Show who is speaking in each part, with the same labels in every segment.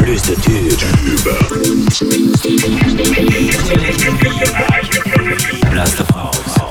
Speaker 1: Blüstetür. Blaster raus.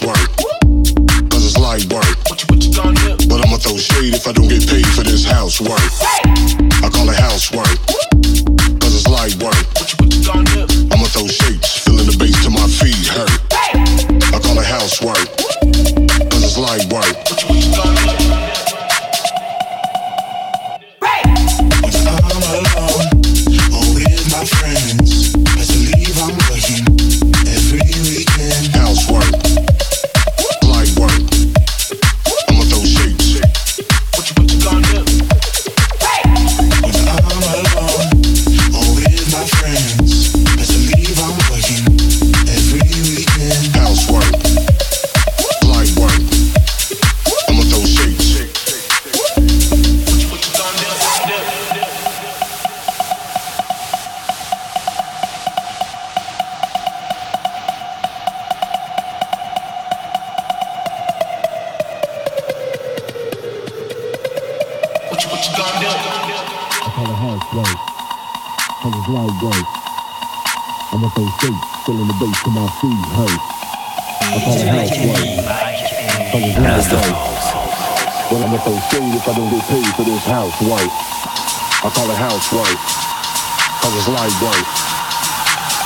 Speaker 1: work. Cause it's light work. But I'ma throw shade if I don't get paid for this housework.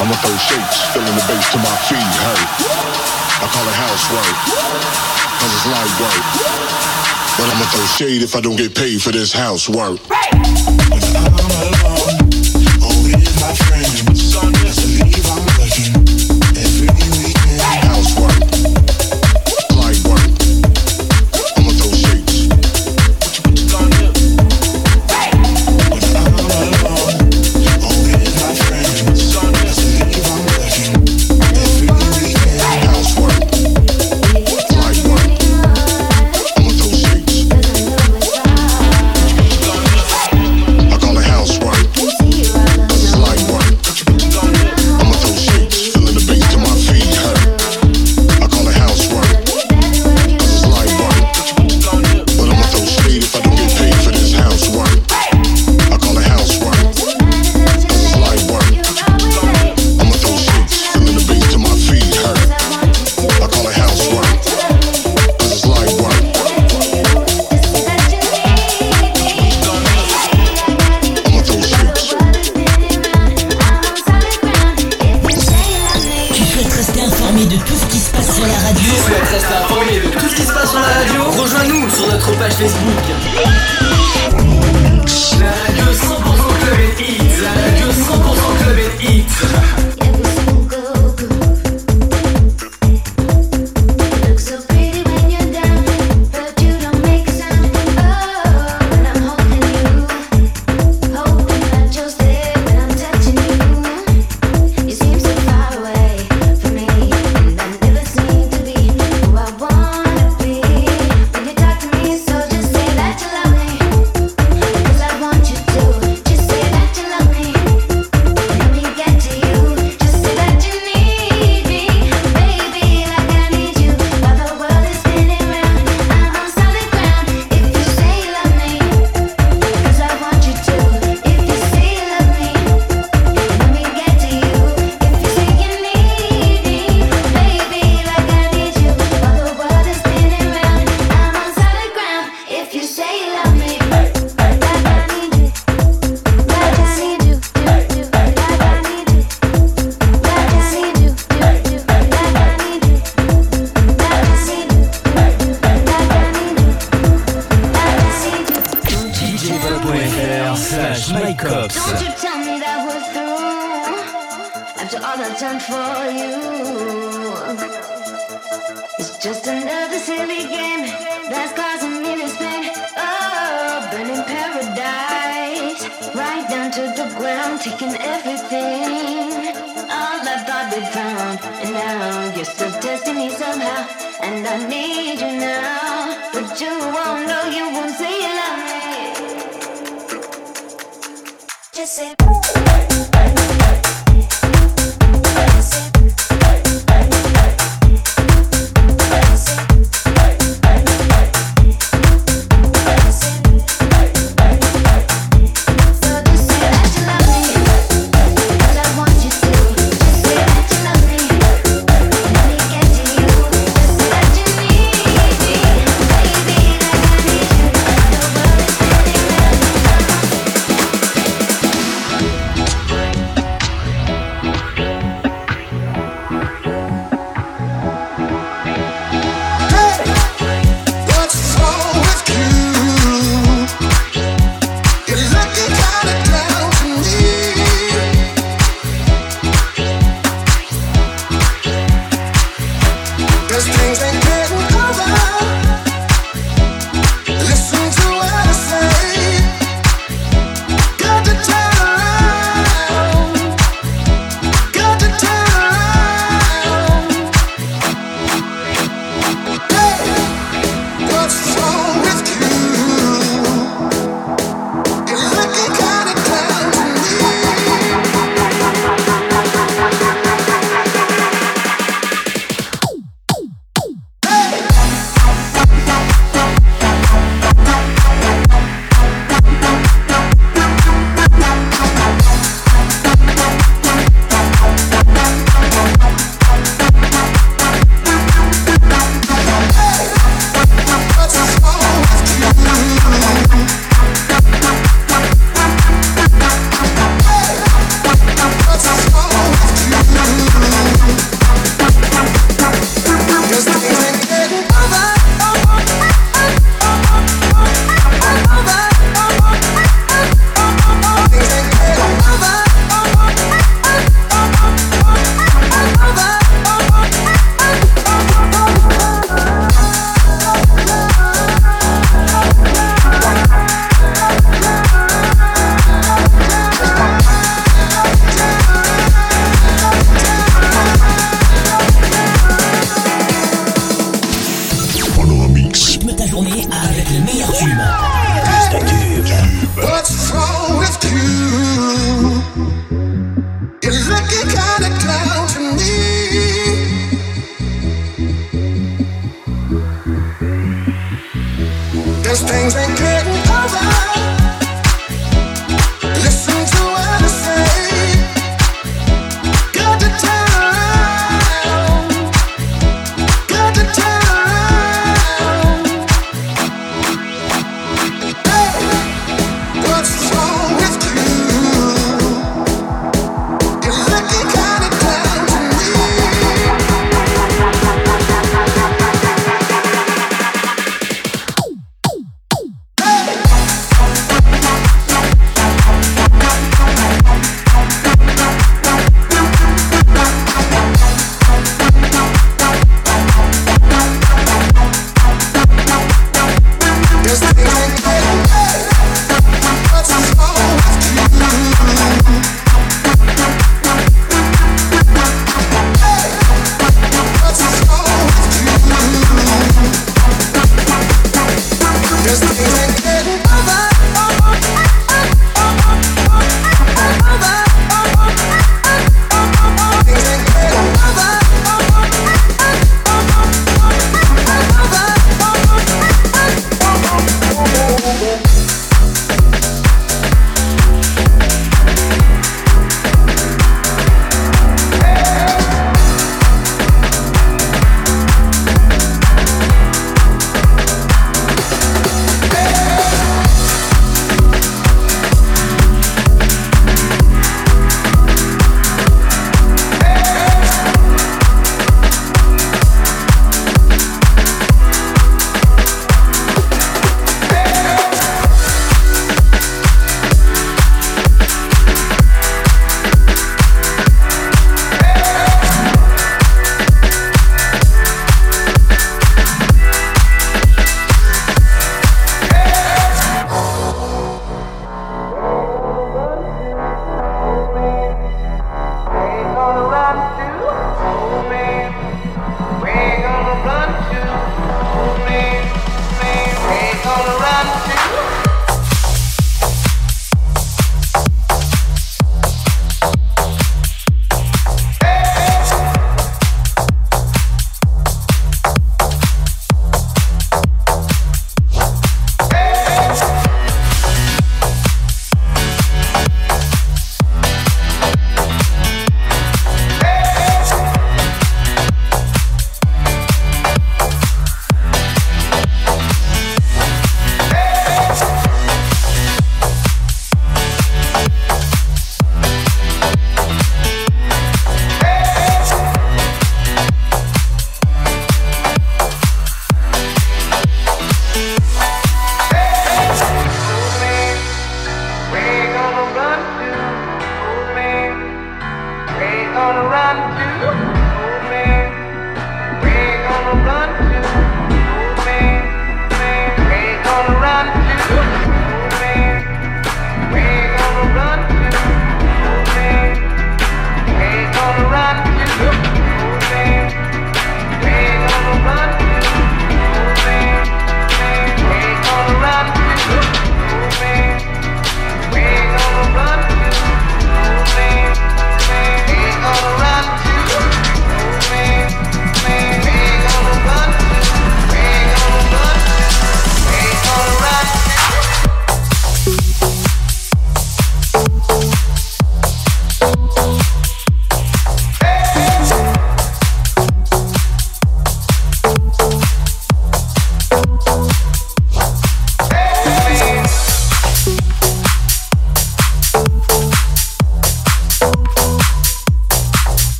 Speaker 1: I'ma throw shapes, filling the bass to my feet, hey. I call it housework, cause it's light work.
Speaker 2: But I'ma throw shade if I don't get paid for this housework.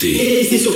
Speaker 1: Deporte.
Speaker 3: ¿Qué es eso?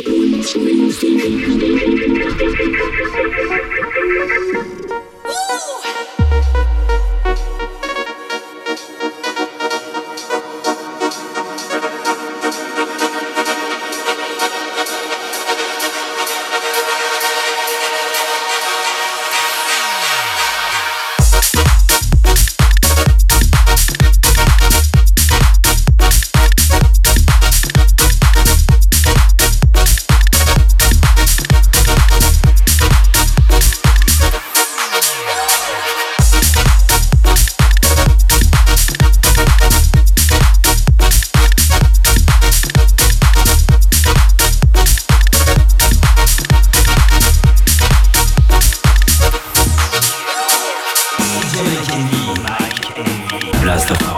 Speaker 3: place de